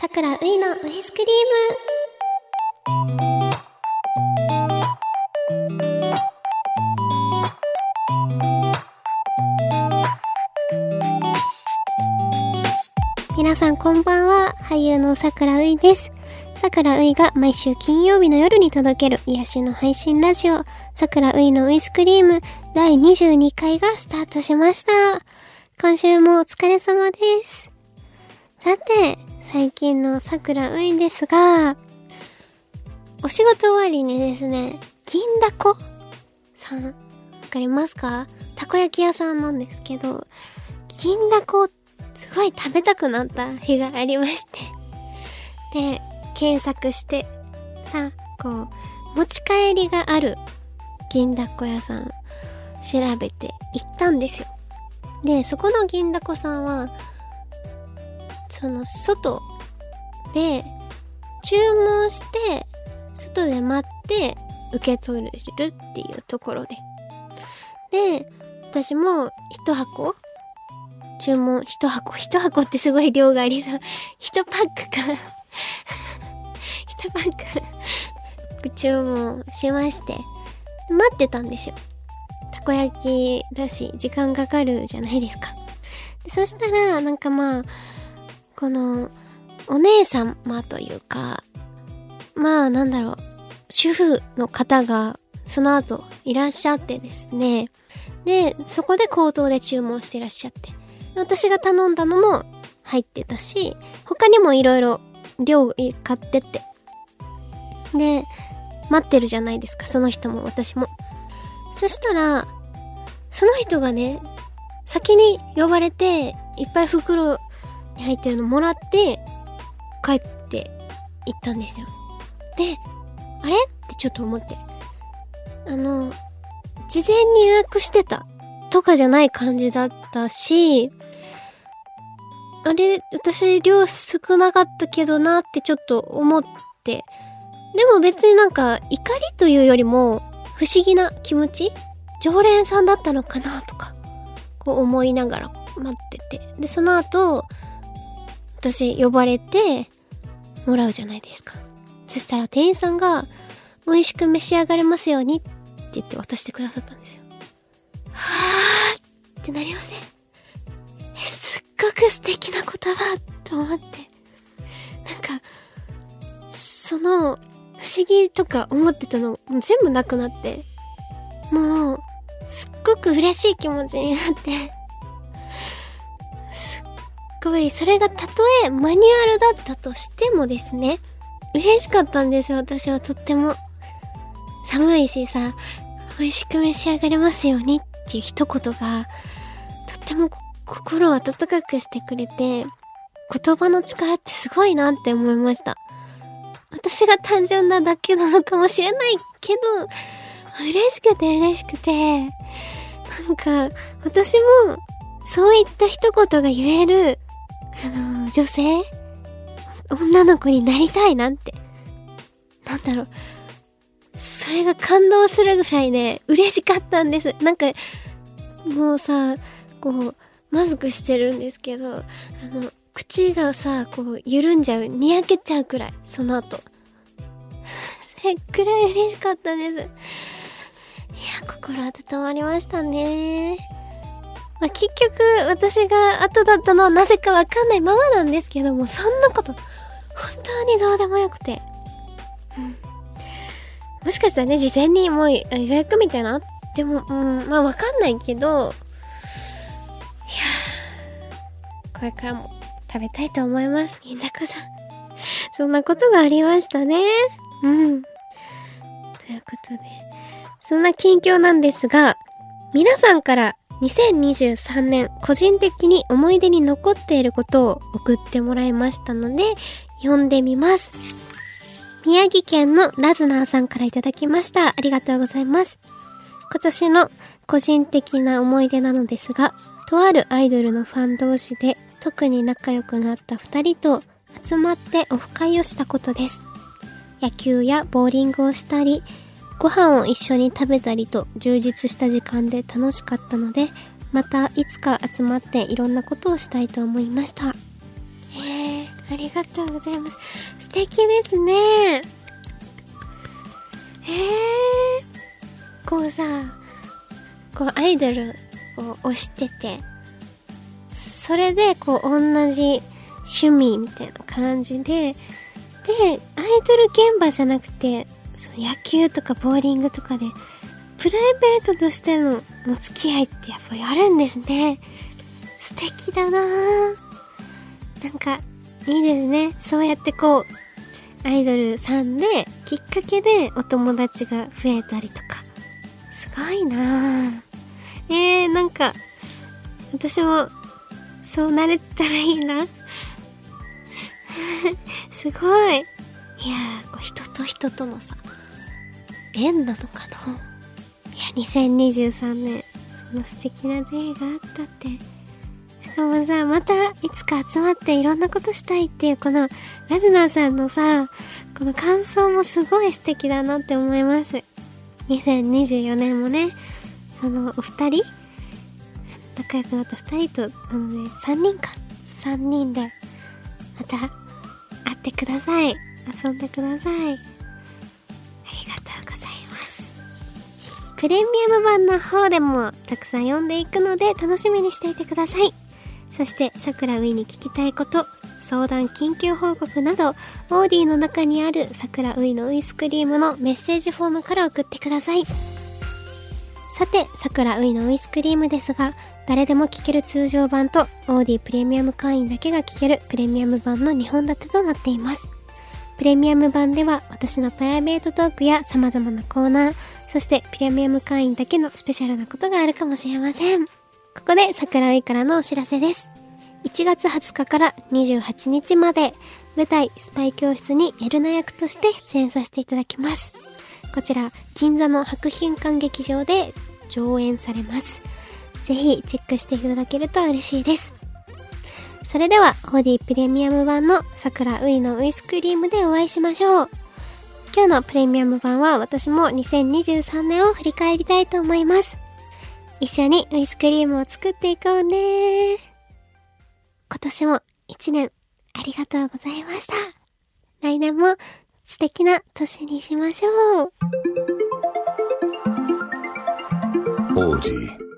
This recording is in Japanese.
さくらういのウイスクリーム。皆さんこんばんは。俳優のさくらういです。さくらういが毎週金曜日の夜に届ける癒しの配信ラジオ。さくらういのウイスクリーム。第22回がスタートしました。今週もお疲れ様です。さて最近のさくらういですがお仕事終わりにですね銀だこさんわかりますか？たこ焼き屋さんなんですけど銀だこすごい食べたくなった日がありまして。で検索してさこう持ち帰りがある銀だこ屋さん調べて行ったんですよ。でそこの銀だこさんはその外で注文して外で待って受け取れるっていうところで。で私も一箱。注文一箱。一箱ってすごい量がありそう。一パックか。一パック。注文しまして。待ってたんですよ。たこ焼きだし時間かかるじゃないですか。でそしたらなんかまあこのお姉様というかまあなんだろう主婦の方がその後いらっしゃってですね。でそこで口頭で注文していらっしゃって。私が頼んだのも入ってたし他にもいろいろ量買ってって。で待ってるじゃないですか。その人も私も。そしたらその人がね先に呼ばれていっぱい袋に入ってるのもらって帰って行ったんですよ。であれ？ってちょっと思って。あの事前に予約してたとかじゃない感じだったしあれ私量少なかったけどなってちょっと思って。でも別になんか怒りというよりも不思議な気持ち？常連さんだったのかなとかこう思いながら待ってて。でその後私呼ばれてもらうじゃないですか。そしたら店員さんが美味しく召し上がれますようにって言って渡してくださったんですよ。はあってなりません。えすっごく素敵な言葉と思って。なんかその不思議とか思ってたの全部なくなって。もうすっごく嬉しい気持ちになって。っごいそれがたとえマニュアルだったとしてもですね。嬉しかったんですよ私はとっても。寒いしさ美味しく召し上がれますようにっていう一言がとっても心を温かくしてくれて言葉の力ってすごいなって思いました。私が単純なだけなのかもしれないけど嬉しくて嬉しくて。なんか私もそういった一言が言えるあの女性？女の子になりたいなって。なんだろう。それが感動するぐらいね嬉しかったんです。なんかもうさこうマスクしてるんですけどあの口がさこう緩んじゃうにやけちゃうくらいその後。それくらい嬉しかったです。いや心温まりましたね。まあ、結局私が後だったのはなぜかわかんないままなんですけどもそんなこと本当にどうでもよくて、うん、もしかしたらね事前にもう予約みたいなっても、うん、まあわかんないけどいやこれからも食べたいと思います。銀だこさん。そんなことがありましたね。うん。ということで、そんな近況なんですが、皆さんから2023年個人的に思い出に残っていることを送ってもらいましたので、読んでみます。宮城県のラズナーさんからいただきました。ありがとうございます。今年の個人的な思い出なのですが、とあるアイドルのファン同士で特に仲良くなった二人と集まってオフ会をしたことです。野球やボーリングをしたり、ご飯を一緒に食べたりと充実した時間で楽しかったので、またいつか集まっていろんなことをしたいと思いました。へえ、ありがとうございます。素敵ですね。えー、こうさ、こうアイドルを推してて、それでこう同じ趣味みたいな感じで、で、アイドル現場じゃなくて、その野球とかボーリングとかで、プライベートとしてのお付き合いってやっぱりあるんですね。素敵だな。なんか、いいですね。そうやってこう、アイドルさんで、きっかけでお友達が増えたりとか。すごいなぁ。えー、なんか、私も、そうなれたらいいな。すごい。いやー、こう人と人とのさ、縁なのかないや、2023年、その素敵な出会いがあったって。しかもさ、またいつか集まっていろんなことしたいっていう、このラズナーさんのさ、この感想もすごい素敵だなって思います。2024年もね、そのお二人仲良くなった二人と、なので、三人か。三人で、また、会ってください。遊んでください。ありがとうございます。プレミアム版の方でもたくさん読んでいくので楽しみにしていてください。そして、さくらういに聞きたいこと、相談、緊急報告など、オーディの中にあるさくらういのウイスクリームのメッセージフォームから送ってください。さて、さくらういのウイスクリームですが、誰でも聴ける通常版と、オーディプレミアム会員だけが聴けるプレミアム版の2本立てとなっています。プレミアム版では私のプライベートトークや様々なコーナー、そしてプレミアム会員だけのスペシャルなことがあるかもしれません。ここで桜井からのお知らせです。1月20日から28日まで舞台スパイ教室にエルナ役として出演させていただきます。こちら銀座の博品館劇場で上演されます。ぜひチェックしていただけると嬉しいです。それでは、ホディプレミアム版の桜ウイのウイスクリームでお会いしましょう。今日のプレミアム版は私も2023年を振り返りたいと思います。一緒にウイスクリームを作っていこうね今年も一年ありがとうございました。来年も素敵な年にしましょう。Audi.